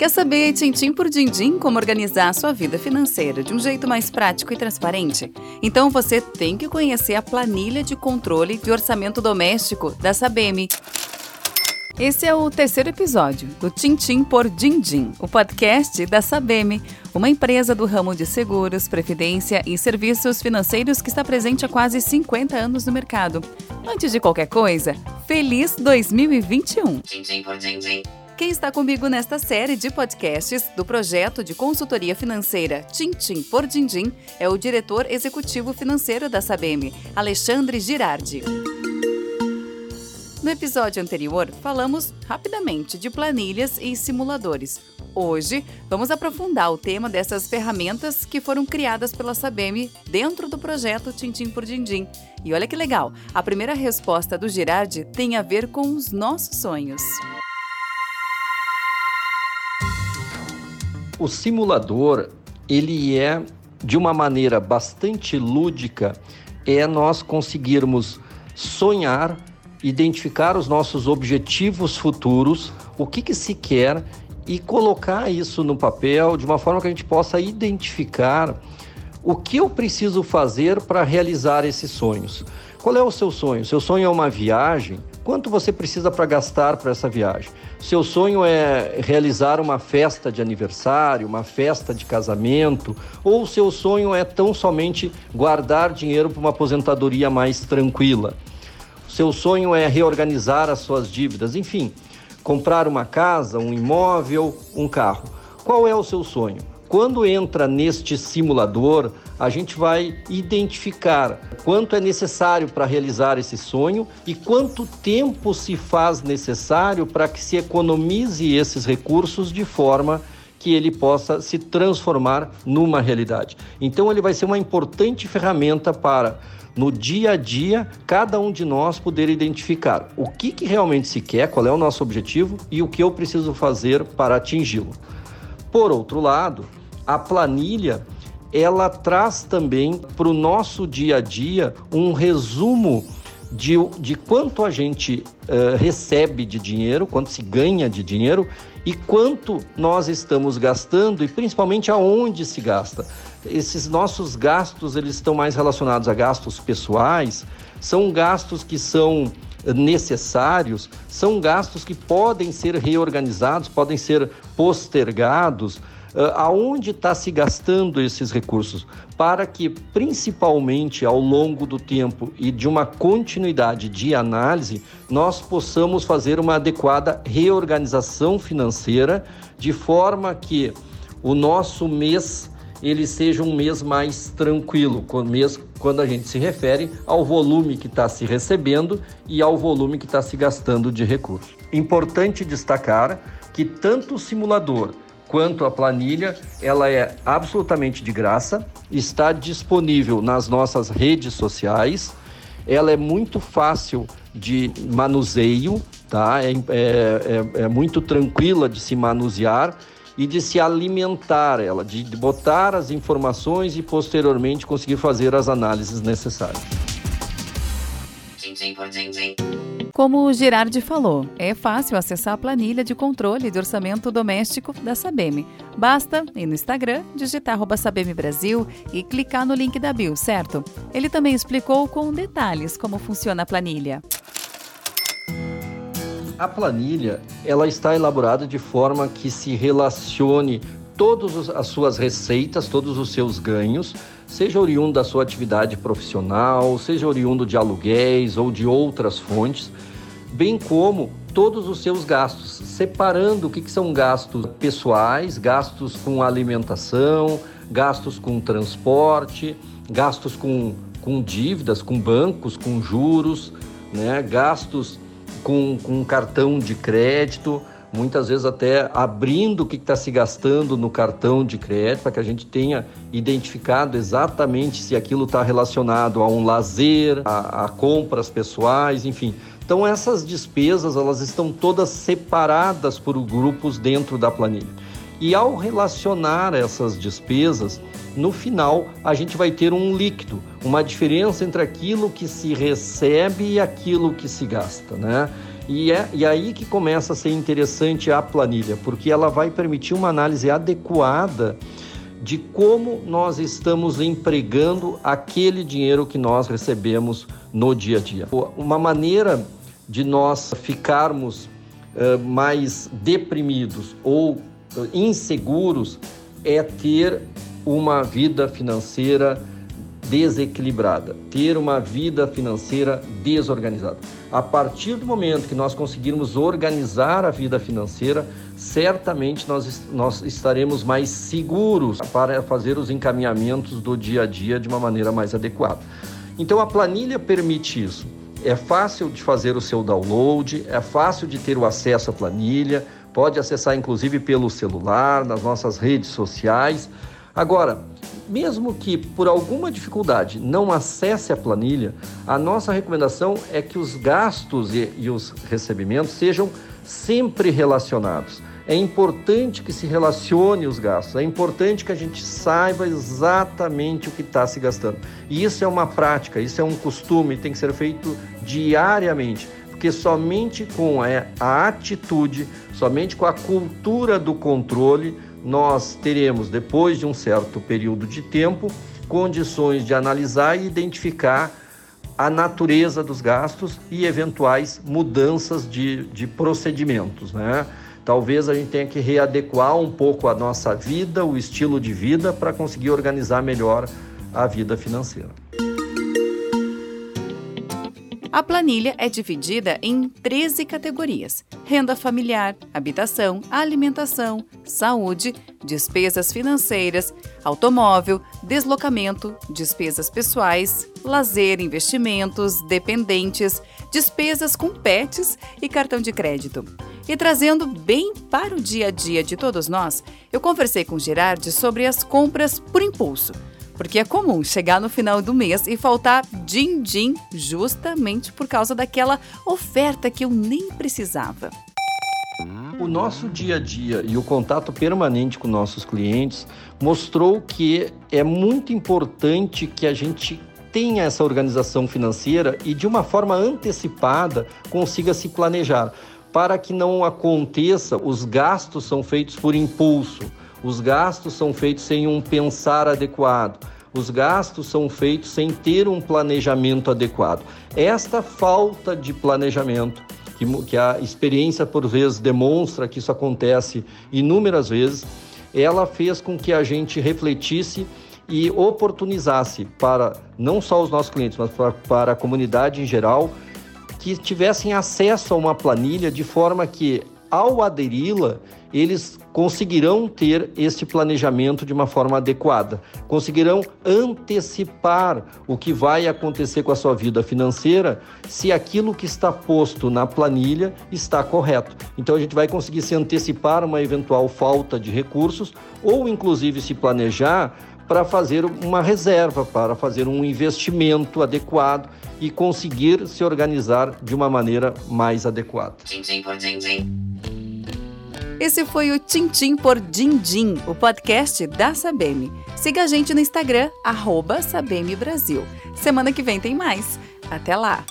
Quer saber, tintim por dindim, como organizar a sua vida financeira de um jeito mais prático e transparente? Então você tem que conhecer a planilha de controle de orçamento doméstico da Sabem. Esse é o terceiro episódio do Tintim por Dindim, o podcast da Sabem, uma empresa do ramo de seguros, previdência e serviços financeiros que está presente há quase 50 anos no mercado. Antes de qualquer coisa, feliz 2021! Tintim por Dindim. Quem está comigo nesta série de podcasts do projeto de consultoria financeira Tintim por Dindim é o diretor executivo financeiro da Sabem, Alexandre Girardi. No episódio anterior, falamos rapidamente de planilhas e simuladores. Hoje, vamos aprofundar o tema dessas ferramentas que foram criadas pela Sabem dentro do projeto Tintim por Dindim. E olha que legal, a primeira resposta do Girardi tem a ver com os nossos sonhos. O simulador, ele é de uma maneira bastante lúdica, é nós conseguirmos sonhar, identificar os nossos objetivos futuros, o que, que se quer e colocar isso no papel de uma forma que a gente possa identificar o que eu preciso fazer para realizar esses sonhos. Qual é o seu sonho? Seu sonho é uma viagem? Quanto você precisa para gastar para essa viagem? Seu sonho é realizar uma festa de aniversário, uma festa de casamento, ou seu sonho é tão somente guardar dinheiro para uma aposentadoria mais tranquila? Seu sonho é reorganizar as suas dívidas, enfim, comprar uma casa, um imóvel, um carro. Qual é o seu sonho? Quando entra neste simulador, a gente vai identificar quanto é necessário para realizar esse sonho e quanto tempo se faz necessário para que se economize esses recursos de forma que ele possa se transformar numa realidade. Então, ele vai ser uma importante ferramenta para no dia a dia, cada um de nós poder identificar o que, que realmente se quer, qual é o nosso objetivo e o que eu preciso fazer para atingi-lo. Por outro lado, a planilha ela traz também para o nosso dia a dia um resumo de, de quanto a gente uh, recebe de dinheiro, quanto se ganha de dinheiro e quanto nós estamos gastando e principalmente aonde se gasta. Esses nossos gastos eles estão mais relacionados a gastos pessoais, são gastos que são necessários, são gastos que podem ser reorganizados, podem ser postergados aonde está se gastando esses recursos, para que, principalmente ao longo do tempo e de uma continuidade de análise, nós possamos fazer uma adequada reorganização financeira, de forma que o nosso mês ele seja um mês mais tranquilo, quando a gente se refere ao volume que está se recebendo e ao volume que está se gastando de recursos. Importante destacar que tanto o simulador quanto à planilha, ela é absolutamente de graça, está disponível nas nossas redes sociais, ela é muito fácil de manuseio, tá? É, é, é, é muito tranquila de se manusear e de se alimentar ela, de botar as informações e posteriormente conseguir fazer as análises necessárias. Como o Girardi falou, é fácil acessar a planilha de controle de orçamento doméstico da Sabem. Basta ir no Instagram, digitar Sabem Brasil e clicar no link da bio, certo? Ele também explicou com detalhes como funciona a planilha. A planilha ela está elaborada de forma que se relacione todas as suas receitas, todos os seus ganhos, seja oriundo da sua atividade profissional, seja oriundo de aluguéis ou de outras fontes, bem como todos os seus gastos, separando o que, que são gastos pessoais, gastos com alimentação, gastos com transporte, gastos com, com dívidas, com bancos, com juros, né? gastos com, com cartão de crédito, muitas vezes até abrindo o que está se gastando no cartão de crédito, para que a gente tenha identificado exatamente se aquilo está relacionado a um lazer, a, a, compras pessoais, enfim. Então essas despesas elas estão todas separadas por grupos dentro da planilha. E ao relacionar essas despesas, no final a gente vai ter um líquido, uma diferença entre aquilo que se recebe e aquilo que se gasta, né? E é e aí que começa a ser interessante a planilha, porque ela vai permitir uma análise adequada de como nós estamos empregando aquele dinheiro que nós recebemos no dia a dia. Uma maneira de nós ficarmos uh, mais deprimidos ou uh, inseguros é ter uma vida financeira desequilibrada, ter uma vida financeira desorganizada. A partir do momento que nós conseguirmos organizar a vida financeira, certamente nós, nós estaremos mais seguros para fazer os encaminhamentos do dia a dia de uma maneira mais adequada. Então a planilha permite isso. É fácil de fazer o seu download, é fácil de ter o acesso à planilha, pode acessar inclusive pelo celular, nas nossas redes sociais. Agora, mesmo que por alguma dificuldade não acesse a planilha, a nossa recomendação é que os gastos e, e os recebimentos sejam sempre relacionados. É importante que se relacione os gastos, é importante que a gente saiba exatamente o que está se gastando. E isso é uma prática, isso é um costume, tem que ser feito diariamente, porque somente com a atitude, somente com a cultura do controle, nós teremos, depois de um certo período de tempo, condições de analisar e identificar a natureza dos gastos e eventuais mudanças de, de procedimentos. Né? Talvez a gente tenha que readequar um pouco a nossa vida, o estilo de vida, para conseguir organizar melhor a vida financeira. A planilha é dividida em 13 categorias: renda familiar, habitação, alimentação, saúde, despesas financeiras, automóvel, deslocamento, despesas pessoais, lazer, investimentos, dependentes, despesas com pets e cartão de crédito. E trazendo bem para o dia a dia de todos nós, eu conversei com Gerard sobre as compras por impulso porque é comum chegar no final do mês e faltar din-din justamente por causa daquela oferta que eu nem precisava. O nosso dia a dia e o contato permanente com nossos clientes mostrou que é muito importante que a gente tenha essa organização financeira e de uma forma antecipada consiga se planejar para que não aconteça os gastos são feitos por impulso os gastos são feitos sem um pensar adequado. Os gastos são feitos sem ter um planejamento adequado. Esta falta de planejamento, que, que a experiência por vezes demonstra que isso acontece inúmeras vezes, ela fez com que a gente refletisse e oportunizasse para não só os nossos clientes, mas para, para a comunidade em geral, que tivessem acesso a uma planilha de forma que, ao aderi-la, eles conseguirão ter esse planejamento de uma forma adequada, conseguirão antecipar o que vai acontecer com a sua vida financeira se aquilo que está posto na planilha está correto. Então a gente vai conseguir se antecipar uma eventual falta de recursos ou inclusive se planejar para fazer uma reserva, para fazer um investimento adequado e conseguir se organizar de uma maneira mais adequada. Esse foi o Tintim por Dindim, o podcast da Sabem. Siga a gente no Instagram, arroba Brasil. Semana que vem tem mais. Até lá!